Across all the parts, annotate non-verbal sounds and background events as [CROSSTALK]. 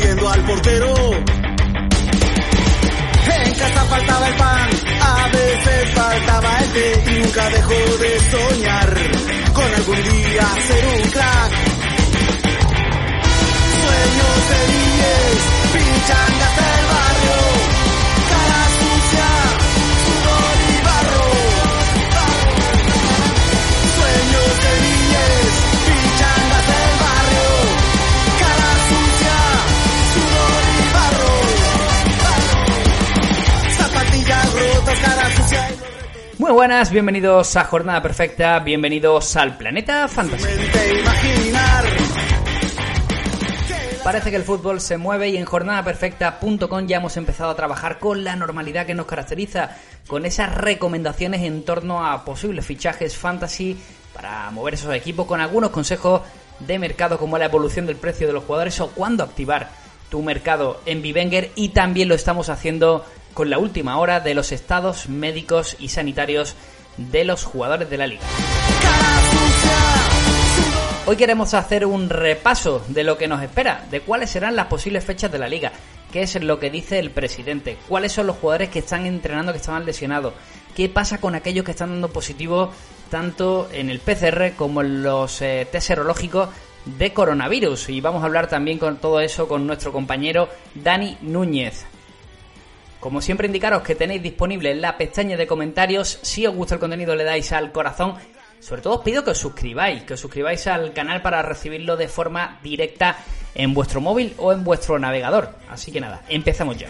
al portero. En casa faltaba el pan, a veces faltaba el té y nunca dejó de soñar con algún día ser un crack. Sueños de 10 Muy buenas, bienvenidos a Jornada Perfecta, bienvenidos al Planeta imaginar. Parece que el fútbol se mueve y en jornadaperfecta.com ya hemos empezado a trabajar con la normalidad que nos caracteriza, con esas recomendaciones en torno a posibles fichajes fantasy para mover esos equipos, con algunos consejos de mercado como la evolución del precio de los jugadores o cuándo activar tu mercado en Vivenger y también lo estamos haciendo con la última hora de los estados médicos y sanitarios de los jugadores de la liga. Hoy queremos hacer un repaso de lo que nos espera, de cuáles serán las posibles fechas de la liga, qué es lo que dice el presidente, cuáles son los jugadores que están entrenando que estaban lesionados, qué pasa con aquellos que están dando positivo tanto en el PCR como en los eh, test serológicos de coronavirus. Y vamos a hablar también con todo eso con nuestro compañero Dani Núñez. Como siempre indicaros que tenéis disponible en la pestaña de comentarios, si os gusta el contenido le dais al corazón sobre todo os pido que os suscribáis, que os suscribáis al canal para recibirlo de forma directa en vuestro móvil o en vuestro navegador. Así que nada, empezamos ya.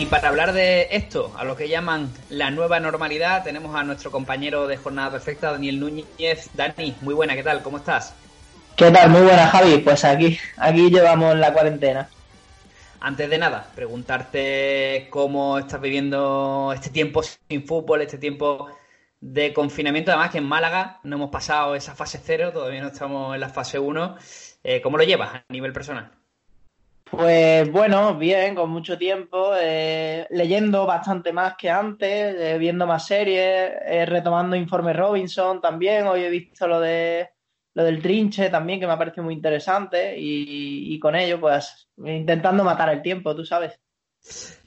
Y para hablar de esto, a lo que llaman la nueva normalidad, tenemos a nuestro compañero de Jornada Perfecta, Daniel Núñez. Dani, muy buena, ¿qué tal? ¿Cómo estás? ¿Qué tal? Muy buena, Javi. Pues aquí, aquí llevamos la cuarentena. Antes de nada, preguntarte cómo estás viviendo este tiempo sin fútbol, este tiempo de confinamiento. Además que en Málaga no hemos pasado esa fase cero, todavía no estamos en la fase 1. Eh, ¿Cómo lo llevas a nivel personal? Pues bueno, bien, con mucho tiempo, eh, leyendo bastante más que antes, eh, viendo más series, eh, retomando Informe Robinson también. Hoy he visto lo de lo del trinche también, que me ha parecido muy interesante, y, con ello, pues, intentando matar el tiempo, tú sabes.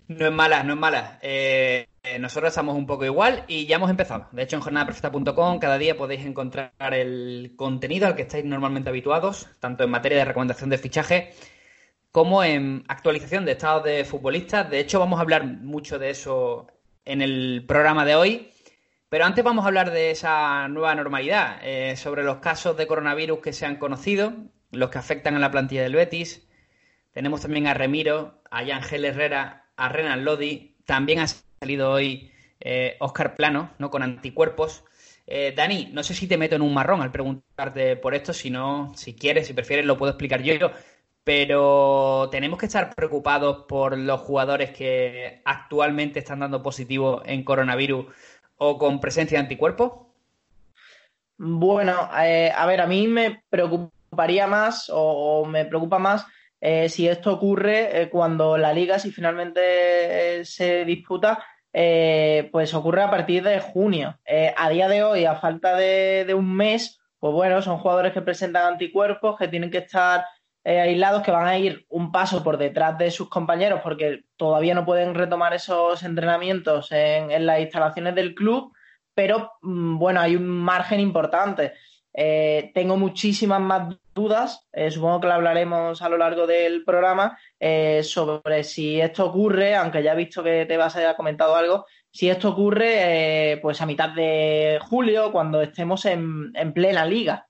No es mala, no es mala. Eh, nosotros estamos un poco igual y ya hemos empezado. De hecho, en jornadaperfecta.com cada día podéis encontrar el contenido al que estáis normalmente habituados, tanto en materia de recomendación de fichaje como en actualización de estados de futbolistas. De hecho, vamos a hablar mucho de eso en el programa de hoy. Pero antes vamos a hablar de esa nueva normalidad, eh, sobre los casos de coronavirus que se han conocido, los que afectan a la plantilla del Betis. Tenemos también a Remiro, a Yangel Herrera, a Renan Lodi. También ha salido hoy eh, Oscar Plano, ¿no? Con anticuerpos. Eh, Dani, no sé si te meto en un marrón al preguntarte por esto, si no, si quieres, si prefieres, lo puedo explicar yo. Pero tenemos que estar preocupados por los jugadores que actualmente están dando positivo en coronavirus o con presencia de anticuerpos. Bueno, eh, a ver, a mí me preocuparía más o, me preocupa más eh, si esto ocurre eh, cuando la liga, si finalmente se disputa, pues ocurre a partir de junio. A día de hoy, a falta de un mes, pues bueno, son jugadores que presentan anticuerpos, que tienen que estar eh, aislados, que van a ir un paso por detrás de sus compañeros porque todavía no pueden retomar esos entrenamientos en, las instalaciones del club, pero mm, bueno, hay un margen importante. Eh, tengo muchísimas más dudas, eh, supongo que lo hablaremos a lo largo del programa, sobre si esto ocurre, aunque ya he visto que te vas a comentado algo, si esto ocurre pues a mitad de julio, cuando estemos en plena liga.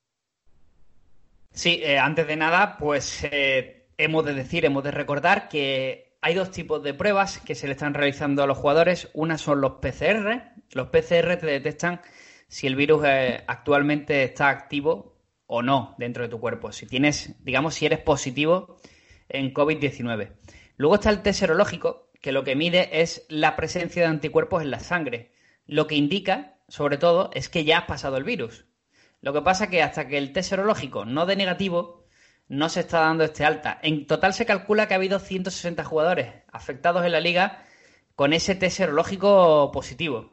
Sí, eh, antes de nada, pues eh, hemos de decir, hemos de recordar que hay dos tipos de pruebas que se le están realizando a los jugadores. Una son los PCR. Los PCR te detectan si el virus eh, actualmente está activo o no dentro de tu cuerpo. Si tienes, digamos, si eres positivo en COVID-19. Luego está el test serológico, que lo que mide es la presencia de anticuerpos en la sangre. Lo que indica, sobre todo, es que ya has pasado el virus. Lo que pasa que hasta que el test serológico no dé negativo, no se está dando este alta. En total se calcula que ha habido 160 jugadores afectados en la liga con ese test serológico positivo.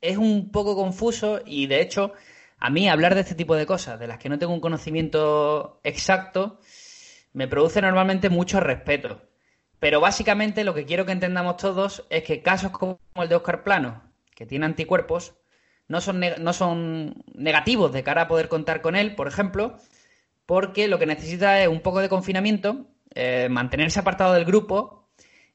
Es un poco confuso y de hecho a mí hablar de este tipo de cosas, de las que no tengo un conocimiento exacto, me produce normalmente mucho respeto. Pero básicamente lo que quiero que entendamos todos es que casos como el de Oscar Plano, que tiene anticuerpos, no son, no son negativos de cara a poder contar con él, por ejemplo, porque lo que necesita es un poco de confinamiento, eh, mantenerse apartado del grupo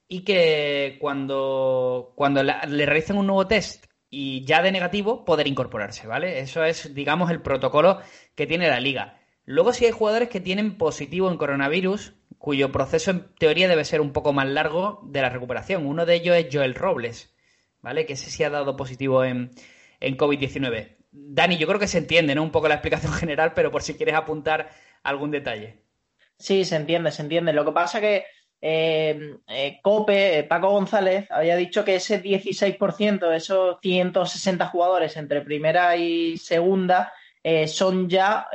y que cuando, cuando le realicen un nuevo test y ya de negativo, poder incorporarse, ¿vale? Eso es, digamos, el protocolo que tiene la liga. Luego sí hay jugadores que tienen positivo en coronavirus, cuyo proceso en teoría debe ser un poco más largo de la recuperación. Uno de ellos es Joel Robles, ¿vale? Que ese sí ha dado positivo en, en COVID-19. Dani, yo creo que se entiende, ¿no? Un poco la explicación [LAUGHS] general, pero por si quieres apuntar algún detalle. Sí, se entiende, se entiende. Lo que pasa que eh, eh, Cope, eh, Paco González, había dicho que ese 16%, esos 160 jugadores entre primera y segunda, son ya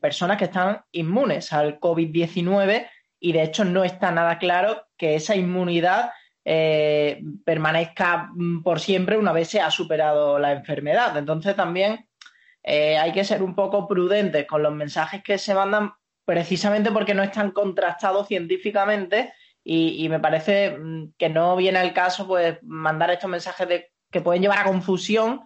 personas que están inmunes al COVID-19 y de hecho no está nada claro que esa inmunidad permanezca mm, por siempre una vez se ha superado la enfermedad. Entonces también hay que ser un poco prudentes con los mensajes que se mandan precisamente porque no están contrastados científicamente y, me parece mm, que no viene al caso pues mandar estos mensajes que pueden llevar a confusión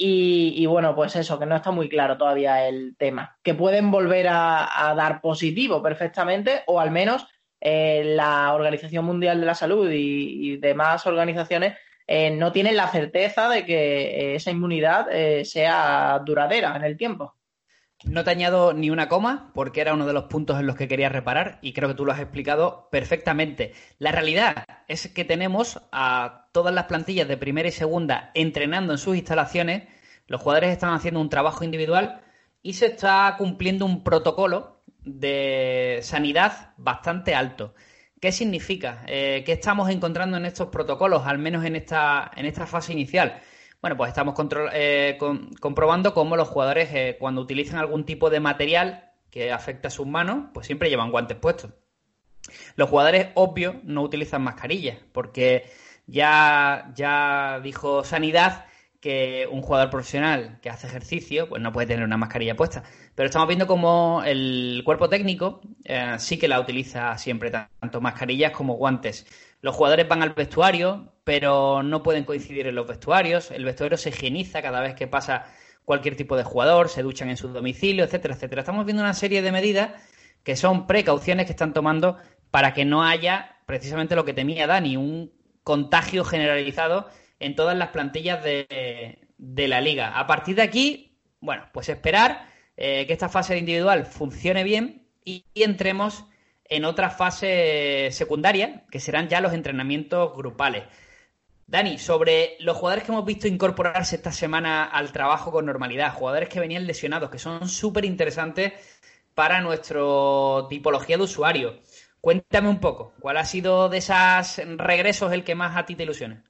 y, bueno, pues eso, que no está muy claro todavía el tema. Que pueden volver a, dar positivo perfectamente o al menos eh, la Organización Mundial de la Salud y, demás organizaciones eh, no tienen la certeza de que esa inmunidad eh, sea duradera en el tiempo. No te añado ni una coma porque era uno de los puntos en los que quería reparar y creo que tú lo has explicado perfectamente. La realidad es que tenemos a todas las plantillas de primera y segunda entrenando en sus instalaciones, los jugadores están haciendo un trabajo individual y se está cumpliendo un protocolo de sanidad bastante alto. ¿Qué significa? Eh, ¿Qué estamos encontrando en estos protocolos, al menos en esta, en esta fase inicial? Bueno, pues estamos eh, comprobando cómo los jugadores eh, cuando utilizan algún tipo de material que afecta a sus manos, pues siempre llevan guantes puestos. Los jugadores, obvio, no utilizan mascarillas, porque ya, ya dijo Sanidad que un jugador profesional que hace ejercicio, pues no puede tener una mascarilla puesta. Pero estamos viendo como el cuerpo técnico eh, sí que la utiliza siempre, tanto mascarillas como guantes. Los jugadores van al vestuario, pero no pueden coincidir en los vestuarios. El vestuario se higieniza cada vez que pasa cualquier tipo de jugador, se duchan en su domicilio, etcétera, etcétera. Estamos viendo una serie de medidas que son precauciones que están tomando para que no haya precisamente lo que temía Dani, un contagio generalizado en todas las plantillas de, la liga. A partir de aquí, bueno, pues esperar eh, que esta fase individual funcione bien y entremos en otra fase secundaria, que serán ya los entrenamientos grupales. Dani, sobre los jugadores que hemos visto incorporarse esta semana al trabajo con normalidad, jugadores que venían lesionados, que son súper interesantes para nuestra tipología de usuario. Cuéntame un poco, ¿cuál ha sido de esos regresos el que más a ti te ilusiona?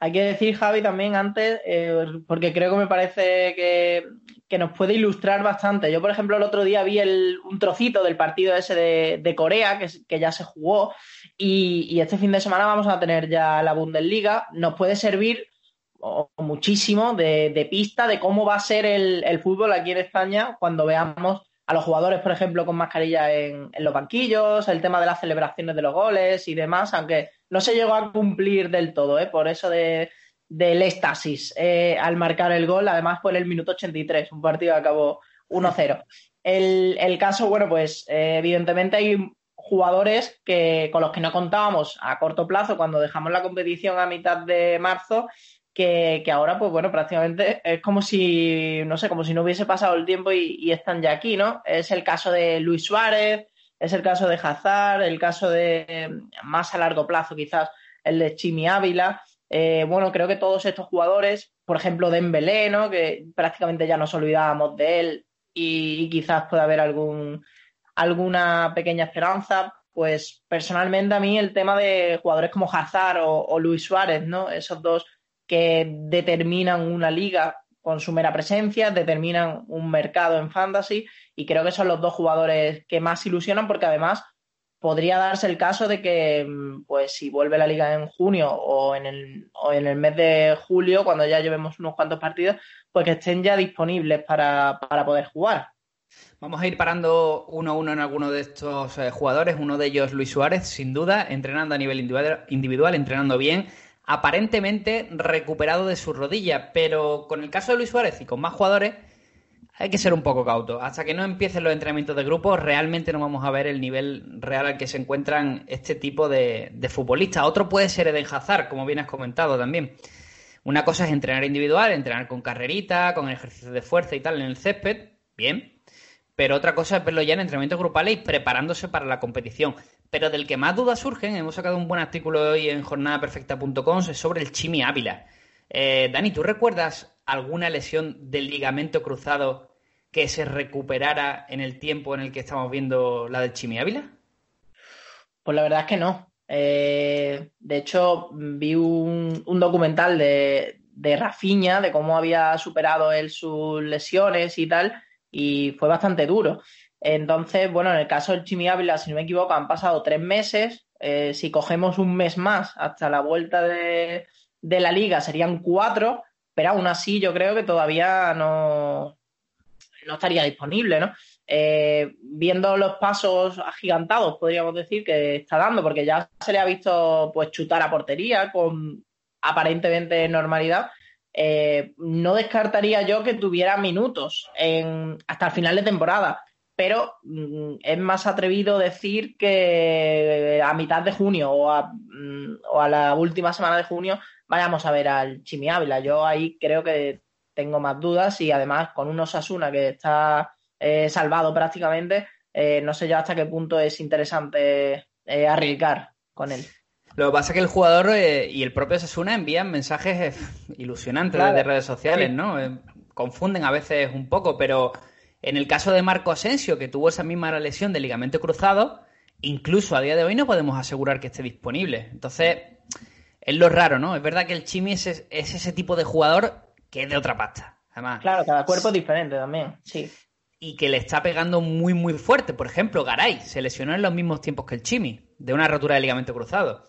Hay que decir, Javi, también antes, eh, porque creo que me parece que, nos puede ilustrar bastante. Yo, por ejemplo, el otro día vi un trocito del partido ese de, Corea, que, ya se jugó, y, este fin de semana vamos a tener ya la Bundesliga. Nos puede servir muchísimo de, pista de cómo va a ser el, fútbol aquí en España cuando veamos a los jugadores, por ejemplo, con mascarilla en, en, los banquillos, el tema de las celebraciones de los goles y demás, aunque no se llegó a cumplir del todo, ¿eh? por eso de, del éxtasis eh, al marcar el gol, además en el minuto 83, un partido que acabó 1-0. El, el, caso, bueno, pues eh, evidentemente hay jugadores que, con los que no contábamos a corto plazo cuando dejamos la competición a mitad de marzo, que, ahora, pues bueno, prácticamente es como si, no sé, como si no hubiese pasado el tiempo y, y están ya aquí, ¿no? Es el caso de Luis Suárez, es el caso de Hazard, el caso de más a largo plazo quizás el de Chimi Ávila. Eh, bueno, creo que todos estos jugadores, por ejemplo Dembélé, ¿no? que prácticamente ya nos olvidábamos de él y, quizás pueda haber algún, alguna pequeña esperanza, pues personalmente a mí el tema de jugadores como Hazard o, Luis Suárez, ¿no? esos dos que determinan una liga con su mera presencia, determinan un mercado en fantasy y creo que son los dos jugadores que más ilusionan porque además podría darse el caso de que, mm, pues si vuelve la liga en junio o en el, o en el mes de julio, cuando ya llevemos unos cuantos partidos, pues que estén ya disponibles para, poder jugar. Vamos a ir parando uno a uno en alguno de estos eh, jugadores. Uno de ellos, Luis Suárez, sin duda, entrenando a nivel individual, entrenando bien, aparentemente recuperado de su rodilla. Pero con el caso de Luis Suárez y con más jugadores, hay que ser un poco cauto. Hasta que no empiecen los entrenamientos de grupo, realmente no vamos a ver el nivel real al que se encuentran este tipo de, futbolistas. Otro puede ser Eden Hazard, como bien has comentado también. Una cosa es entrenar individual, entrenar con carrerita, con ejercicios de fuerza y tal en el césped, bien. Pero otra cosa es verlo ya en entrenamientos grupales y preparándose para la competición. Pero del que más dudas surgen, hemos sacado un buen artículo hoy en jornadaperfecta.com sobre el Chimi Ávila. Eh, Dani, ¿tú recuerdas alguna lesión del ligamento cruzado que se recuperara en el tiempo en el que estamos viendo la del Chimi Ávila? Pues la verdad es que no. Eh, de hecho, vi un, documental de, de Rafiña, de cómo había superado él sus lesiones y tal, y fue bastante duro. Entonces, bueno, en el caso del Chimi Ávila, si no me equivoco, han pasado tres meses. Eh, si cogemos un mes más hasta la vuelta de, de la liga, serían cuatro pero aún así yo creo que todavía no, no estaría disponible, ¿no? Eh, viendo los pasos agigantados, podríamos decir, que está dando, porque ya se le ha visto pues chutar a portería con aparentemente normalidad. Eh, no descartaría yo que tuviera minutos en, hasta el final de temporada, pero mm, es más atrevido decir que a mitad de junio o a, mm, o a la última semana de junio vayamos a ver al Chimi Ávila. Yo ahí creo que tengo más dudas y además con un Osasuna que está eh, salvado prácticamente, eh, no sé yo hasta qué punto es interesante arriesgar con él. Lo que pasa es que el jugador y el propio Osasuna envían mensajes ilusionantes desde redes sociales, ¿no? confunden a veces un poco, pero en el caso de Marco Asensio, que tuvo esa misma lesión de ligamento cruzado, incluso a día de hoy no podemos asegurar que esté disponible. Entonces, es lo raro, ¿no? Es verdad que el Chimi es, ese tipo de jugador que es de otra pasta. Además. Claro, cada cuerpo es diferente también, sí. Y que le está pegando muy, muy fuerte. Por ejemplo, Garay se lesionó en los mismos tiempos que el Chimi, de una rotura de ligamento cruzado.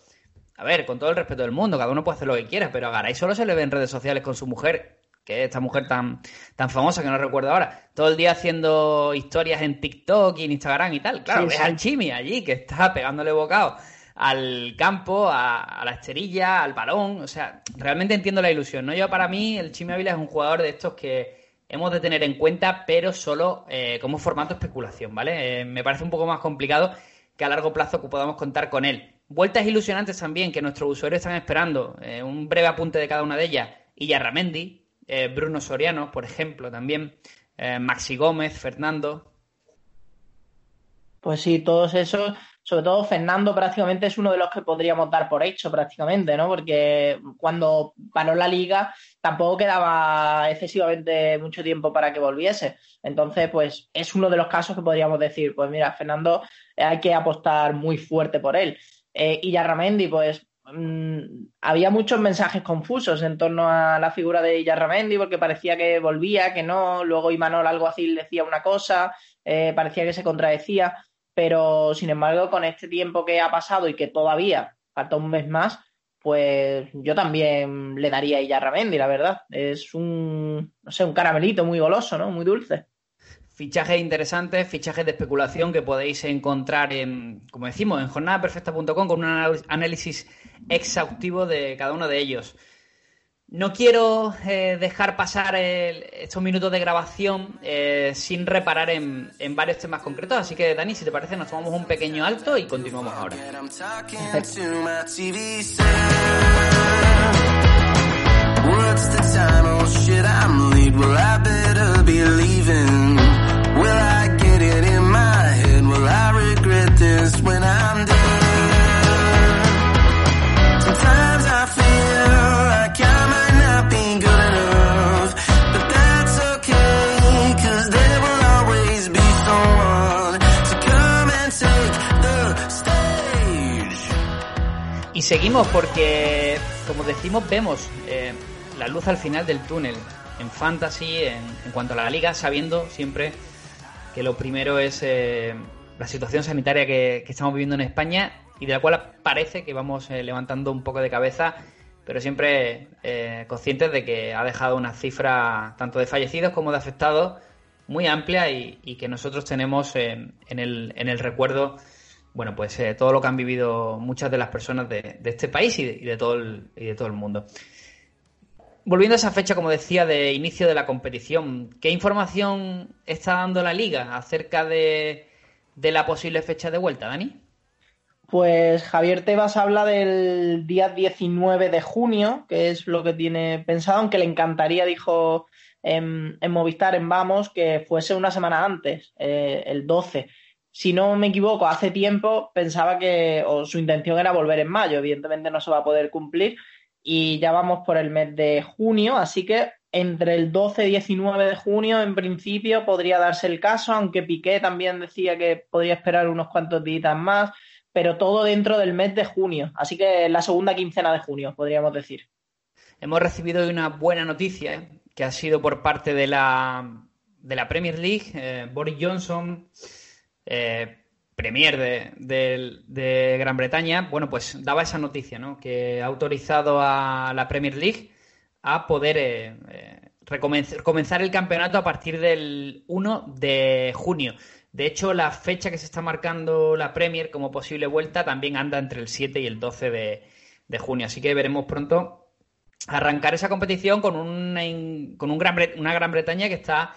A ver, con todo el respeto del mundo, cada uno puede hacer lo que quiera, pero a Garay solo se le ve en redes sociales con su mujer, que es esta mujer tan, tan famosa que no recuerdo ahora, todo el día haciendo historias en TikTok y en Instagram y tal. Claro, es al Chimi allí, que está pegándole bocado al campo, a, la esterilla, al balón. O sea, realmente entiendo la ilusión. ¿no? Yo para mí, el Chimi Ávila es un jugador de estos que hemos de tener en cuenta, pero solo eh, como formato especulación, ¿vale? Eh, me parece un poco más complicado que a largo plazo podamos contar con él. Vueltas ilusionantes también que nuestros usuarios están esperando. Eh, un breve apunte de cada una de ellas. Iyarramendi, Bruno Soriano, por ejemplo, también. Maxi Gómez, Fernando. Pues sí, todos esos sobre todo Fernando prácticamente es uno de los que podríamos dar por hecho prácticamente, ¿no? Porque cuando paró la liga tampoco quedaba excesivamente mucho tiempo para que volviese. Entonces, pues es uno de los casos que podríamos decir, pues mira, Fernando eh, hay que apostar muy fuerte por él. Eh, y Yarramendi, pues mm, había muchos mensajes confusos en torno a la figura de Yarramendi porque parecía que volvía, que no, luego Imanol algo así decía una cosa, eh, parecía que se contradecía pero sin embargo con este tiempo que ha pasado y que todavía falta un mes más, pues yo también le daría a Iyarramendi, la verdad. Es un, no sé, un caramelito muy goloso, ¿no? Muy dulce. Fichajes interesantes, fichajes de especulación que podéis encontrar en, como decimos, en jornadaperfecta.com con un análisis exhaustivo de cada uno de ellos. No quiero eh, dejar pasar estos minutos de grabación eh, sin reparar en, varios temas concretos, así que Dani, si te parece, nos tomamos un pequeño alto y continuamos ahora. [LAUGHS] seguimos porque, como decimos, vemos eh, la luz al final del túnel. en fantasy, en, cuanto a la liga, sabiendo siempre que lo primero es eh, la situación sanitaria que, estamos viviendo en España y de la cual parece que vamos eh, levantando un poco de cabeza, pero siempre conscientes de que ha dejado una cifra tanto de fallecidos como de afectados muy amplia y, que nosotros tenemos en, el, en el recuerdo bueno, pues todo lo que han vivido muchas de las personas de, este país y de, todo el, y de todo el mundo. Volviendo a esa fecha, como decía, de inicio de la competición, ¿qué información está dando la liga acerca de, la posible fecha de vuelta, Dani? Pues Javier Tebas habla del día 19 de junio, que es lo que tiene pensado, aunque le encantaría, dijo en, Movistar, en Vamos, que fuese una semana antes, eh, el 12. Si no me equivoco, hace tiempo pensaba que o su intención era volver en mayo, evidentemente no se va a poder cumplir, y ya vamos por el mes de junio, así que entre el 12 y 19 de junio, en principio, podría darse el caso, aunque Piqué también decía que podría esperar unos cuantos días más, pero todo dentro del mes de junio, así que la segunda quincena de junio, podríamos decir. Hemos recibido una buena noticia, que ha sido por parte de la, de la Premier League. Eh, Boris Johnson eh, Premier de, Gran Bretaña, bueno, pues daba esa noticia, ¿no? Que ha autorizado a la Premier League a poder eh, eh, comenzar el campeonato a partir del 1 de junio. De hecho, la fecha que se está marcando la Premier como posible vuelta también anda entre el 7 y el 12 de, junio. Así que veremos pronto arrancar esa competición con, con un una Gran Bretaña que está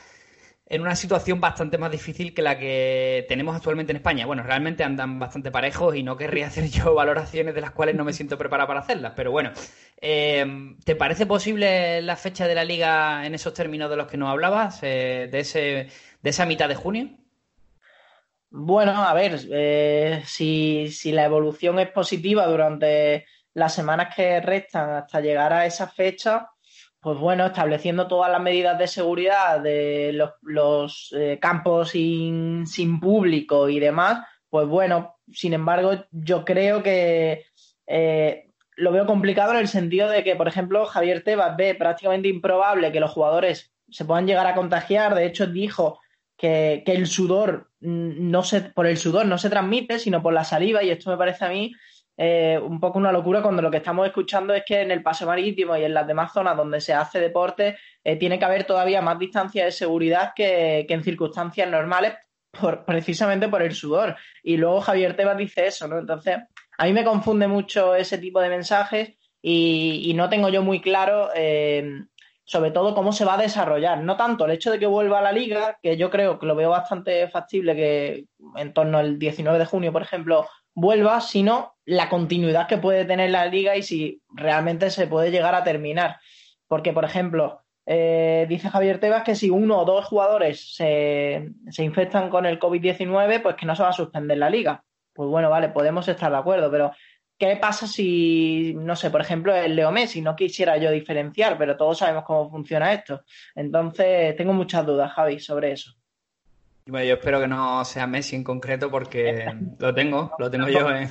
en una situación bastante más difícil que la que tenemos actualmente en España. Bueno, realmente andan bastante parejos y no querría [LAUGHS] hacer yo valoraciones de las cuales no me siento preparado para hacerlas, pero bueno, eh, ¿te parece posible la fecha de la liga en esos términos de los que nos hablabas, eh, de, ese, de esa mitad de junio? Bueno, a ver, eh, si, si la evolución es positiva durante las semanas que restan hasta llegar a esa fecha, pues bueno, estableciendo todas las medidas de seguridad de los, eh, campos sin, público y demás, pues bueno, sin embargo, yo creo que eh, lo veo complicado en el sentido de que, por ejemplo, Javier Tebas ve prácticamente improbable que los jugadores se puedan llegar a contagiar. De hecho, dijo que, que el sudor mm, no se, por el sudor no se transmite, sino por la saliva, y esto me parece a mí eh, un poco una locura cuando lo que estamos escuchando es que en el paso marítimo y en las demás zonas donde se hace deporte eh, tiene que haber todavía más distancia de seguridad que, en circunstancias normales por, precisamente por el sudor. Y luego Javier Tebas dice eso, ¿no? Entonces, a mí me confunde mucho ese tipo de mensajes y, no tengo yo muy claro eh, sobre todo cómo se va a desarrollar. No tanto el hecho de que vuelva a la liga, que yo creo que lo veo bastante factible que en torno al 19 de junio, por ejemplo, vuelva, sino la continuidad que puede tener la liga y si realmente se puede llegar a terminar. Porque, por ejemplo, eh, dice Javier Tebas que si uno o dos jugadores se, se infectan con el COVID-19, pues que no se va a suspender la liga. Pues bueno, vale, podemos estar de acuerdo, pero ¿qué pasa si, no sé, por ejemplo, el Leo Messi? No quisiera yo diferenciar, pero todos sabemos cómo funciona esto. Entonces, tengo muchas dudas, Javi, sobre eso. Bueno, yo espero que no sea Messi en concreto porque [LAUGHS] lo tengo, lo tengo yo en...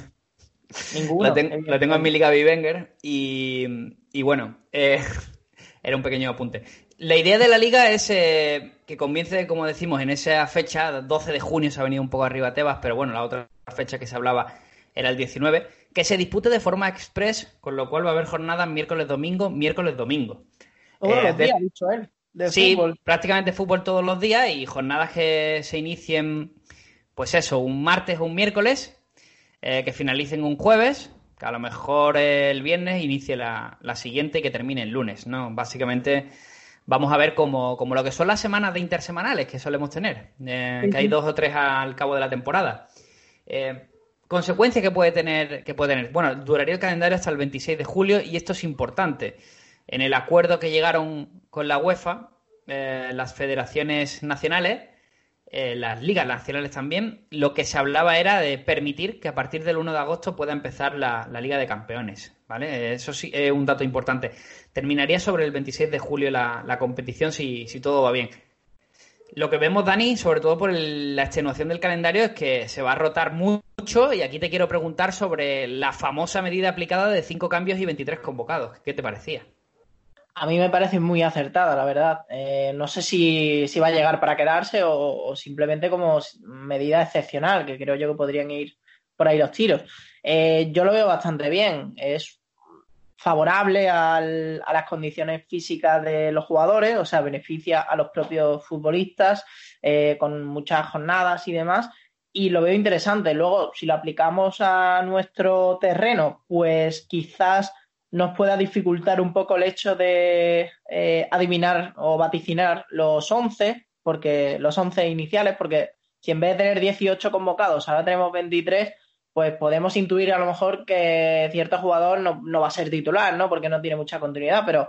Ninguno. Lo, tengo, en mi liga Vivenger y, y bueno, eh, [LAUGHS] era un pequeño apunte. La idea de la liga es eh, que comience, como decimos, en esa fecha, 12 de junio se ha venido un poco arriba Tebas, pero bueno, la otra fecha que se hablaba era el 19, que se dispute de forma express, con lo cual va a haber jornadas miércoles-domingo, miércoles-domingo. Todos eh, los días, ha dicho él sí, prácticamente fútbol todos los días y jornadas que se inicien, pues eso, un martes o un miércoles, eh, que finalicen un jueves, que a lo mejor el viernes inicie la, siguiente y que termine el lunes, ¿no? Básicamente vamos a ver como, lo que son las semanas de intersemanales que solemos tener, eh, que hay dos o tres al cabo de la temporada. Eh, consecuencias que puede tener, que puede tener. Bueno, duraría el calendario hasta el 26 de julio y esto es importante en el acuerdo que llegaron con la UEFA, eh, las federaciones nacionales, eh, las ligas nacionales también, lo que se hablaba era de permitir que a partir del 1 de agosto pueda empezar la, Liga de Campeones. ¿vale? Eso sí es un dato importante. Terminaría sobre el 26 de julio la, competición si, todo va bien. Lo que vemos, Dani, sobre todo por la extenuación del calendario, es que se va a rotar mucho y aquí te quiero preguntar sobre la famosa medida aplicada de 5 cambios y 23 convocados. ¿Qué te parecía? A mí me parece muy acertada, la verdad. Eh, no sé si, va a llegar para quedarse o, simplemente como medida excepcional, que creo yo que podrían ir por ahí los tiros. Eh, yo lo veo bastante bien. Es favorable a las condiciones físicas de los jugadores, o sea, beneficia a los propios futbolistas eh, con muchas jornadas y demás. Y lo veo interesante. Luego, si lo aplicamos a nuestro terreno, pues quizás nos pueda dificultar un poco el hecho de eh, adivinar o vaticinar los 11, porque los 11 iniciales, porque si en vez de tener 18 convocados ahora tenemos 23, pues podemos intuir a lo mejor que cierto jugador no, va a ser titular, ¿no? Porque no tiene mucha continuidad, pero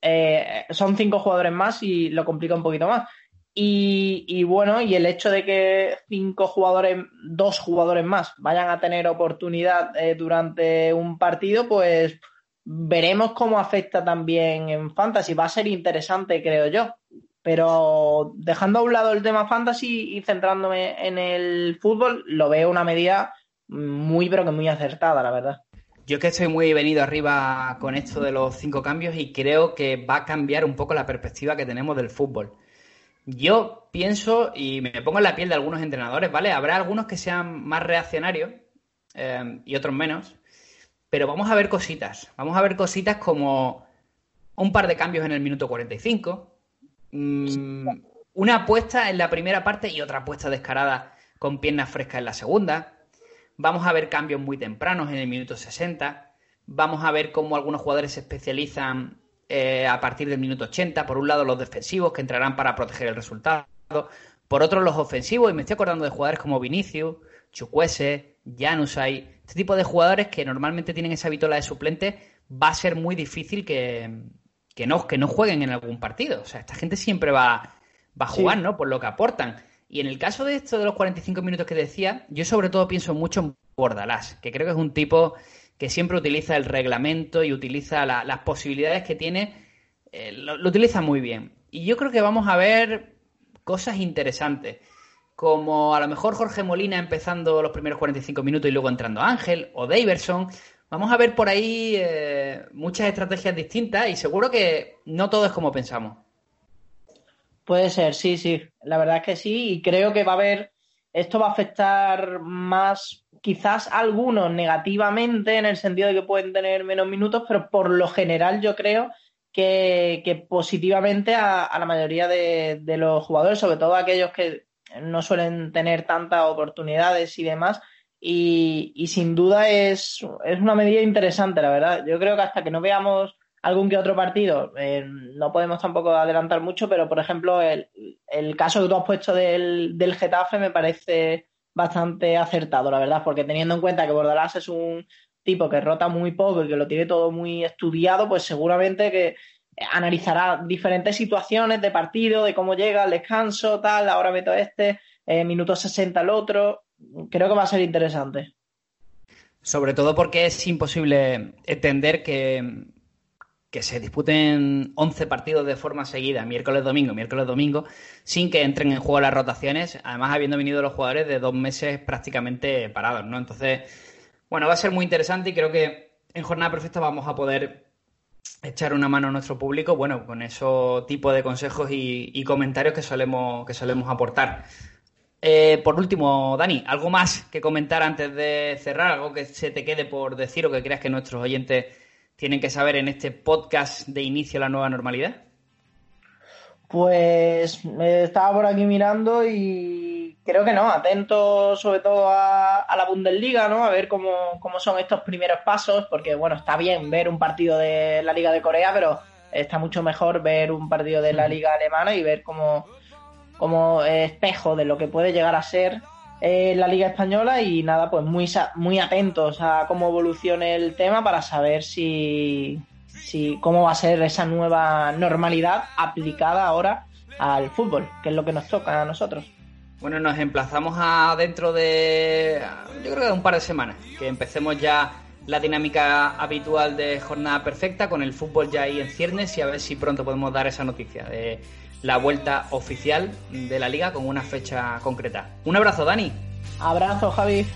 eh, son cinco jugadores más y lo complica un poquito más. Y, bueno, y el hecho de que cinco jugadores, dos jugadores más vayan a tener oportunidad eh, durante un partido, pues veremos cómo afecta también en Fantasy. Va a ser interesante, creo yo. Pero dejando a un lado el tema Fantasy y centrándome en el fútbol, lo veo una medida muy, pero que muy acertada, la verdad. Yo que estoy muy venido arriba con esto de los cinco cambios y creo que va a cambiar un poco la perspectiva que tenemos del fútbol. Yo pienso, y me pongo en la piel de algunos entrenadores, ¿vale? Habrá algunos que sean más reaccionarios eh, y otros menos, pero vamos a ver cositas. Vamos a ver cositas como un par de cambios en el minuto 45, mm, una apuesta en la primera parte y otra apuesta descarada con piernas frescas en la segunda. Vamos a ver cambios muy tempranos en el minuto 60. Vamos a ver cómo algunos jugadores se especializan eh, a partir del minuto 80. Por un lado, los defensivos que entrarán para proteger el resultado. Por otro, los ofensivos. Y me estoy acordando de jugadores como Vinicius, Chukwese, Janusay, este tipo de jugadores que normalmente tienen esa vitola de suplente, va a ser muy difícil que, no, que no jueguen en algún partido. O sea, esta gente siempre va, va a jugar, ¿no? Por lo que aportan. Y en el caso de esto de los 45 minutos que decía, yo sobre todo pienso mucho en Bordalás, que creo que es un tipo que siempre utiliza el reglamento y utiliza las posibilidades que tiene, eh, lo, lo utiliza muy bien. Y yo creo que vamos a ver cosas interesantes como a lo mejor Jorge Molina empezando los primeros 45 minutos y luego entrando Ángel o Daverson. Vamos a ver por ahí eh, muchas estrategias distintas y seguro que no todo es como pensamos. Puede ser, sí, sí. La verdad es que sí y creo que va a haber, esto va a afectar más quizás algunos negativamente en el sentido de que pueden tener menos minutos, pero por lo general yo creo que, positivamente a, la mayoría de, los jugadores, sobre todo aquellos que no suelen tener tantas oportunidades y demás. Y, sin duda es, es, una medida interesante, la verdad. Yo creo que hasta que no veamos algún que otro partido, eh, no podemos tampoco adelantar mucho, pero por ejemplo, el, el caso que tú has puesto del, del, Getafe me parece bastante acertado, la verdad, porque teniendo en cuenta que Bordalás es un tipo que rota muy poco y que lo tiene todo muy estudiado, pues seguramente que analizará diferentes situaciones de partido, de cómo llega el descanso, tal, ahora meto este, eh, minuto 60 el otro. Creo que va a ser interesante. Sobre todo porque es imposible entender que, que se disputen 11 partidos de forma seguida, miércoles-domingo, miércoles-domingo, sin que entren en juego las rotaciones, además habiendo venido los jugadores de dos meses prácticamente parados, ¿no? Entonces, bueno, va a ser muy interesante y creo que en jornada perfecta vamos a poder echar una mano a nuestro público, bueno, con esos tipo de consejos y, comentarios que solemos, que solemos aportar. Eh, por último, Dani, ¿algo más que comentar antes de cerrar? ¿Algo que se te quede por decir o que creas que nuestros oyentes tienen que saber en este podcast de inicio a la nueva normalidad? Pues me estaba por aquí mirando y creo que no, atento sobre todo a, la Bundesliga, ¿no? A ver cómo, son estos primeros pasos, porque bueno, está bien ver un partido de la Liga de Corea, pero está mucho mejor ver un partido de la Liga Alemana y ver como, como espejo de lo que puede llegar a ser eh, la Liga Española y nada, pues muy, muy atentos a cómo evolucione el tema para saber si, si cómo va a ser esa nueva normalidad aplicada ahora al fútbol, que es lo que nos toca a nosotros. Bueno, nos emplazamos a dentro de, yo creo que un par de semanas, que empecemos ya la dinámica habitual de jornada perfecta con el fútbol ya ahí en ciernes y a ver si pronto podemos dar esa noticia de la vuelta oficial de la liga con una fecha concreta. Un abrazo, Dani. Abrazo, Javi.